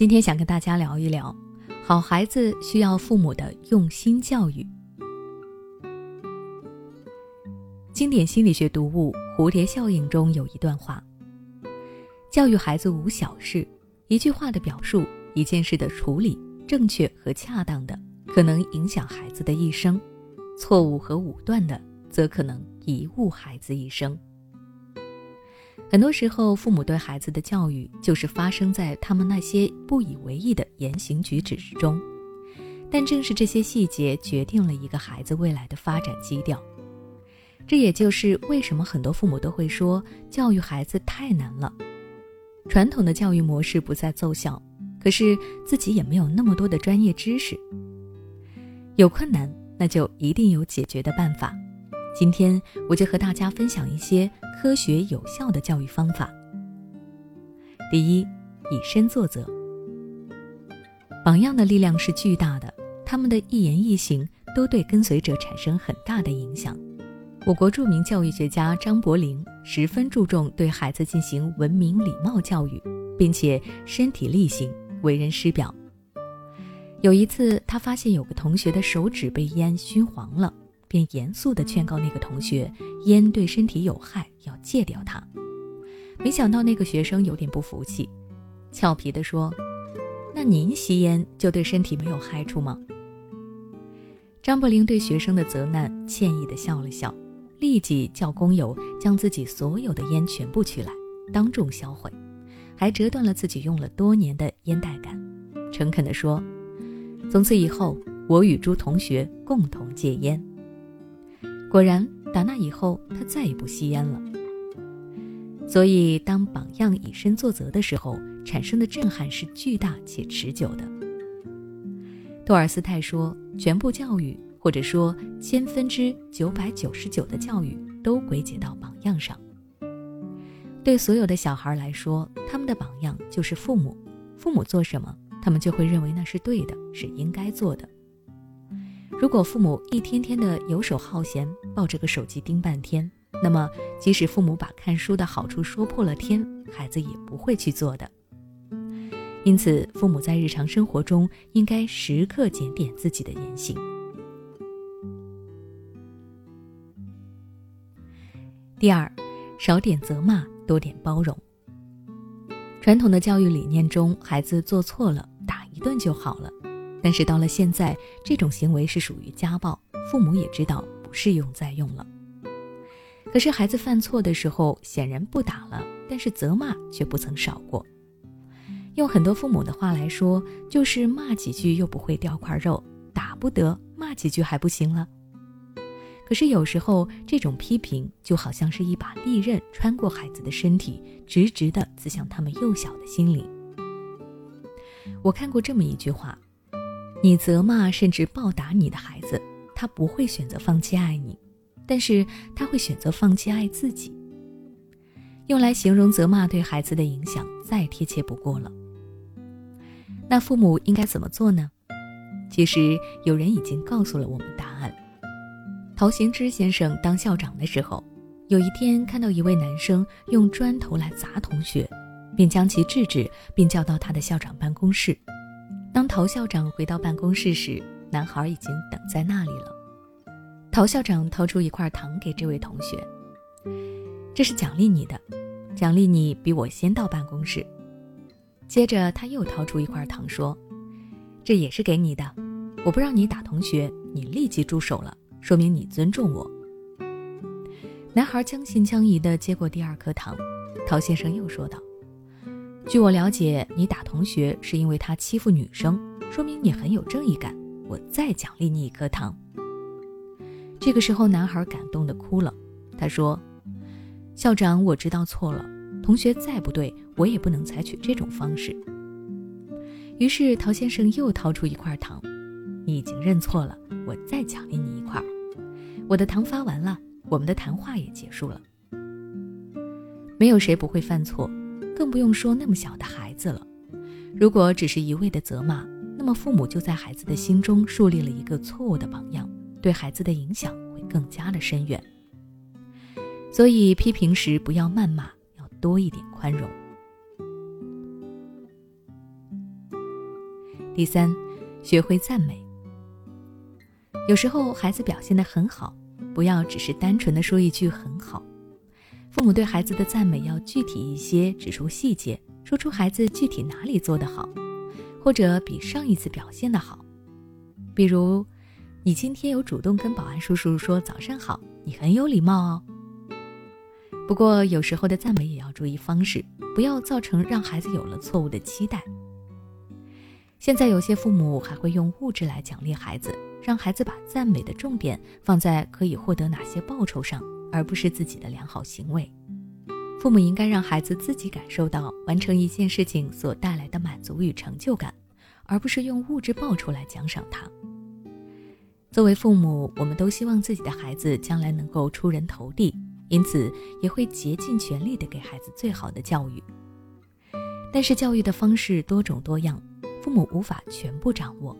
今天想跟大家聊一聊，好孩子需要父母的用心教育。经典心理学读物《蝴蝶效应》中有一段话：教育孩子无小事，一句话的表述，一件事的处理，正确和恰当的，可能影响孩子的一生；错误和武断的，则可能贻误孩子一生。很多时候，父母对孩子的教育就是发生在他们那些不以为意的言行举止之中，但正是这些细节决定了一个孩子未来的发展基调。这也就是为什么很多父母都会说教育孩子太难了。传统的教育模式不再奏效，可是自己也没有那么多的专业知识。有困难，那就一定有解决的办法。今天我就和大家分享一些科学有效的教育方法。第一，以身作则。榜样的力量是巨大的，他们的一言一行都对跟随者产生很大的影响。我国著名教育学家张伯苓十分注重对孩子进行文明礼貌教育，并且身体力行，为人师表。有一次，他发现有个同学的手指被烟熏黄了。便严肃地劝告那个同学，烟对身体有害，要戒掉它。没想到那个学生有点不服气，俏皮地说：“那您吸烟就对身体没有害处吗？”张伯苓对学生的责难歉意地笑了笑，立即叫工友将自己所有的烟全部取来，当众销毁，还折断了自己用了多年的烟袋杆，诚恳地说：“从此以后，我与朱同学共同戒烟。”果然，打那以后，他再也不吸烟了。所以，当榜样以身作则的时候，产生的震撼是巨大且持久的。托尔斯泰说：“全部教育，或者说千分之九百九十九的教育，都归结到榜样上。”对所有的小孩来说，他们的榜样就是父母。父母做什么，他们就会认为那是对的，是应该做的。如果父母一天天的游手好闲，抱着个手机盯半天，那么即使父母把看书的好处说破了天，孩子也不会去做的。因此，父母在日常生活中应该时刻检点自己的言行。第二，少点责骂，多点包容。传统的教育理念中，孩子做错了，打一顿就好了。但是到了现在，这种行为是属于家暴，父母也知道不适用再用了。可是孩子犯错的时候，显然不打了，但是责骂却不曾少过。用很多父母的话来说，就是骂几句又不会掉块肉，打不得，骂几句还不行了。可是有时候这种批评就好像是一把利刃穿过孩子的身体，直直的刺向他们幼小的心灵。我看过这么一句话。你责骂甚至暴打你的孩子，他不会选择放弃爱你，但是他会选择放弃爱自己。用来形容责骂对孩子的影响再贴切不过了。那父母应该怎么做呢？其实有人已经告诉了我们答案。陶行知先生当校长的时候，有一天看到一位男生用砖头来砸同学，便将其制止，并叫到他的校长办公室。当陶校长回到办公室时，男孩已经等在那里了。陶校长掏出一块糖给这位同学：“这是奖励你的，奖励你比我先到办公室。”接着他又掏出一块糖说：“这也是给你的，我不让你打同学，你立即住手了，说明你尊重我。”男孩将信将疑地接过第二颗糖，陶先生又说道。据我了解，你打同学是因为他欺负女生，说明你很有正义感。我再奖励你一颗糖。这个时候，男孩感动的哭了。他说：“校长，我知道错了。同学再不对，我也不能采取这种方式。”于是，陶先生又掏出一块糖：“你已经认错了，我再奖励你一块。”我的糖发完了，我们的谈话也结束了。没有谁不会犯错。更不用说那么小的孩子了。如果只是一味的责骂，那么父母就在孩子的心中树立了一个错误的榜样，对孩子的影响会更加的深远。所以批评时不要谩骂，要多一点宽容。第三，学会赞美。有时候孩子表现得很好，不要只是单纯的说一句很好。父母对孩子的赞美要具体一些，指出细节，说出孩子具体哪里做得好，或者比上一次表现的好。比如，你今天有主动跟保安叔叔说早上好，你很有礼貌哦。不过有时候的赞美也要注意方式，不要造成让孩子有了错误的期待。现在有些父母还会用物质来奖励孩子，让孩子把赞美的重点放在可以获得哪些报酬上。而不是自己的良好行为，父母应该让孩子自己感受到完成一件事情所带来的满足与成就感，而不是用物质报酬来奖赏他。作为父母，我们都希望自己的孩子将来能够出人头地，因此也会竭尽全力的给孩子最好的教育。但是教育的方式多种多样，父母无法全部掌握。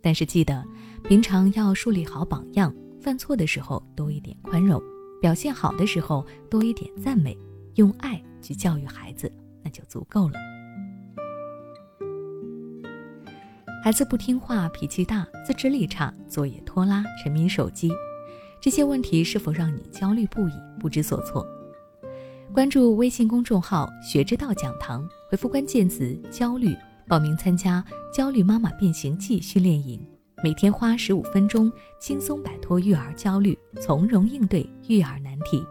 但是记得，平常要树立好榜样，犯错的时候多一点宽容。表现好的时候多一点赞美，用爱去教育孩子，那就足够了。孩子不听话、脾气大、自制力差、作业拖拉、沉迷手机，这些问题是否让你焦虑不已、不知所措？关注微信公众号“学之道讲堂”，回复关键词“焦虑”，报名参加“焦虑妈妈变形记”训练营。每天花十五分钟，轻松摆脱育儿焦虑，从容应对育儿难题。